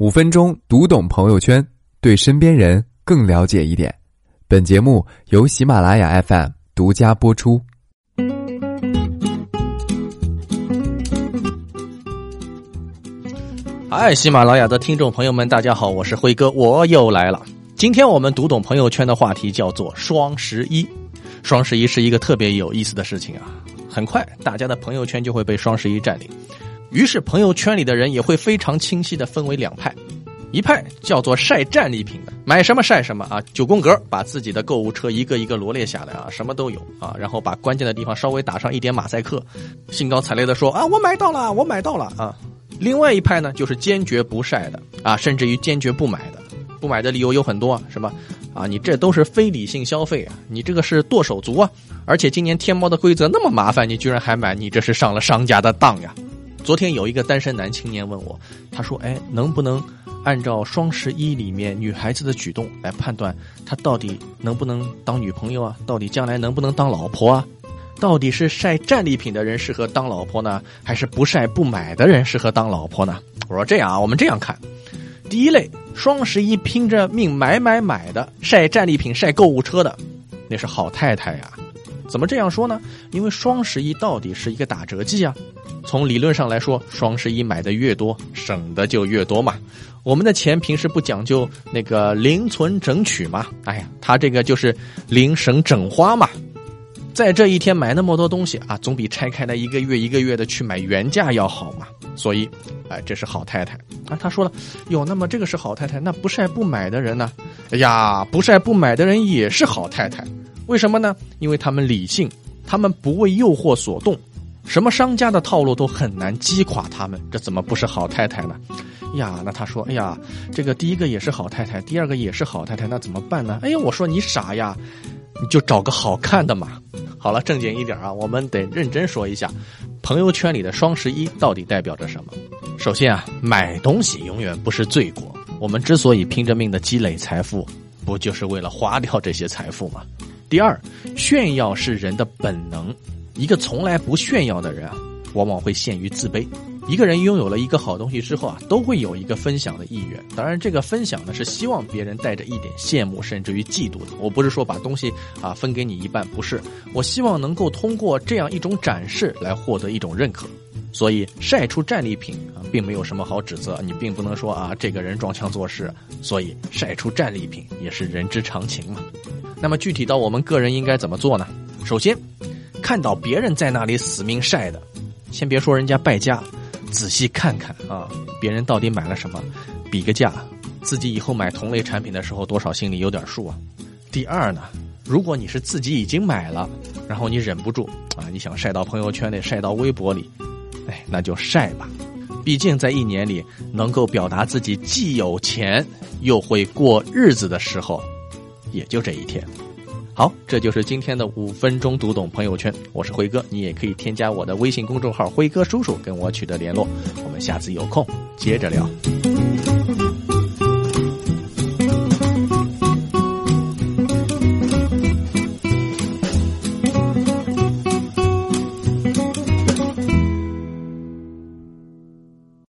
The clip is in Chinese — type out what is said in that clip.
五分钟读懂朋友圈，对身边人更了解一点。本节目由喜马拉雅 FM 独家播出。嗨，喜马拉雅的听众朋友们，大家好，我是辉哥，我又来了。今天我们读懂朋友圈的话题叫做双十一。双十一是一个特别有意思的事情啊，很快大家的朋友圈就会被双十一占领。于是，朋友圈里的人也会非常清晰的分为两派，一派叫做晒战利品的，买什么晒什么啊，九宫格把自己的购物车一个一个罗列下来啊，什么都有啊，然后把关键的地方稍微打上一点马赛克，兴高采烈的说啊，我买到了，我买到了啊。另外一派呢，就是坚决不晒的啊，甚至于坚决不买的，不买的理由有很多啊，什么啊，你这都是非理性消费啊，你这个是剁手族啊，而且今年天猫的规则那么麻烦，你居然还买，你这是上了商家的当呀。昨天有一个单身男青年问我，他说：“哎，能不能按照双十一里面女孩子的举动来判断，她到底能不能当女朋友啊？到底将来能不能当老婆啊？到底是晒战利品的人适合当老婆呢，还是不晒不买的人适合当老婆呢？”我说：“这样啊，我们这样看，第一类双十一拼着命买买买的，晒战利品、晒购物车的，那是好太太呀。怎么这样说呢？因为双十一到底是一个打折季啊。”从理论上来说，双十一买的越多，省的就越多嘛。我们的钱平时不讲究那个零存整取嘛？哎呀，他这个就是零省整花嘛。在这一天买那么多东西啊，总比拆开来一个月一个月的去买原价要好嘛。所以，哎，这是好太太啊。他说了，哟，那么这个是好太太，那不晒不买的人呢？哎呀，不晒不买的人也是好太太。为什么呢？因为他们理性，他们不为诱惑所动。什么商家的套路都很难击垮他们，这怎么不是好太太呢？呀，那他说，哎呀，这个第一个也是好太太，第二个也是好太太，那怎么办呢？哎呀，我说你傻呀，你就找个好看的嘛。好了，正经一点啊，我们得认真说一下，朋友圈里的双十一到底代表着什么？首先啊，买东西永远不是罪过，我们之所以拼着命的积累财富，不就是为了花掉这些财富吗？第二，炫耀是人的本能。一个从来不炫耀的人啊，往往会陷于自卑。一个人拥有了一个好东西之后啊，都会有一个分享的意愿。当然，这个分享呢是希望别人带着一点羡慕，甚至于嫉妒的。我不是说把东西啊分给你一半，不是。我希望能够通过这样一种展示来获得一种认可。所以晒出战利品啊，并没有什么好指责。你并不能说啊，这个人装腔作势。所以晒出战利品也是人之常情嘛。那么具体到我们个人应该怎么做呢？首先。看到别人在那里死命晒的，先别说人家败家，仔细看看啊，别人到底买了什么，比个价，自己以后买同类产品的时候多少心里有点数啊。第二呢，如果你是自己已经买了，然后你忍不住啊，你想晒到朋友圈里，晒到微博里，哎，那就晒吧，毕竟在一年里能够表达自己既有钱又会过日子的时候，也就这一天。好，这就是今天的五分钟读懂朋友圈。我是辉哥，你也可以添加我的微信公众号“辉哥叔叔”跟我取得联络。我们下次有空接着聊。